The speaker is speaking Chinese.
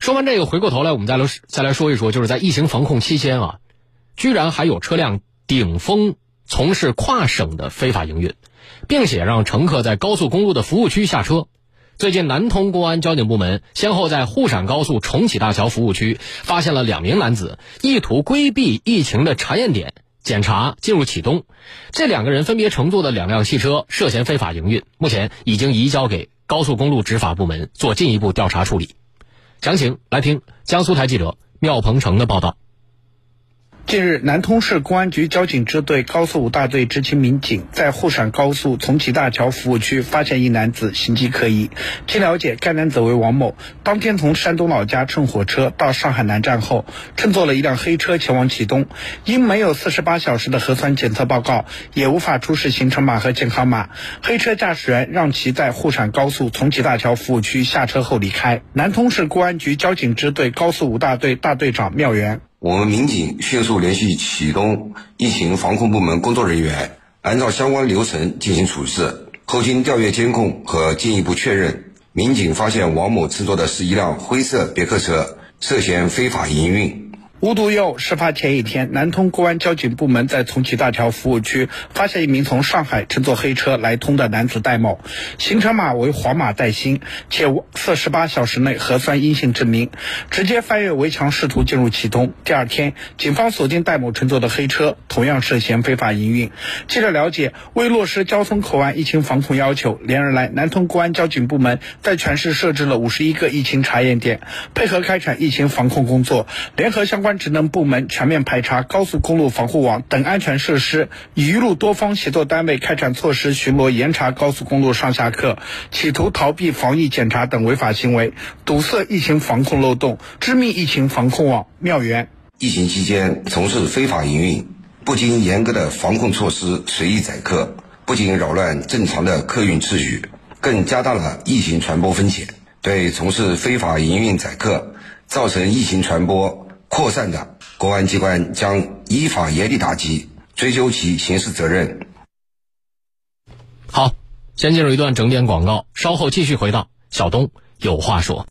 说完这个，回过头来，我们再来再来说一说，就是在疫情防控期间啊，居然还有车辆顶风从事跨省的非法营运，并且让乘客在高速公路的服务区下车。最近，南通公安交警部门先后在沪陕高速重启大桥服务区发现了两名男子，意图规避疫情的查验点检查进入启东。这两个人分别乘坐的两辆汽车涉嫌非法营运，目前已经移交给高速公路执法部门做进一步调查处理。详情来听江苏台记者缪鹏程的报道。近日，南通市公安局交警支队高速五大队执勤民警在沪陕高速重启大桥服务区发现一男子行迹可疑。经了解，该男子为王某，当天从山东老家乘火车到上海南站后，乘坐了一辆黑车前往启东，因没有四十八小时的核酸检测报告，也无法出示行程码和健康码，黑车驾驶员让其在沪陕高速重启大桥服务区下车后离开。南通市公安局交警支队高速五大队大队长缪元。我们民警迅速联系启东疫情防控部门工作人员，按照相关流程进行处置。后经调阅监控和进一步确认，民警发现王某乘坐的是一辆灰色别克车，涉嫌非法营运。无独有，事发前一天，南通公安交警部门在重启大桥服务区发现一名从上海乘坐黑车来通的男子戴某，行程码为黄码带星，且无四十八小时内核酸阴性证明，直接翻越围墙试图进入启东。第二天，警方锁定戴某乘坐的黑车，同样涉嫌非法营运。记者了解，为落实交通口岸疫情防控要求，连日来，南通公安交警部门在全市设置了五十一个疫情查验点，配合开展疫情防控工作，联合相关。职能部门全面排查高速公路防护网等安全设施，与一路多方协作单位开展措施巡逻严查高速公路上下客企图逃避防疫检查等违法行为，堵塞疫情防控漏洞，织密疫情防控网。妙缘。疫情期间从事非法营运，不经严格的防控措施随意载客，不仅扰乱正常的客运秩序，更加大了疫情传播风险。对从事非法营运载客，造成疫情传播。扩散的，公安机关将依法严厉打击，追究其刑事责任。好，先进入一段整点广告，稍后继续回到小东有话说。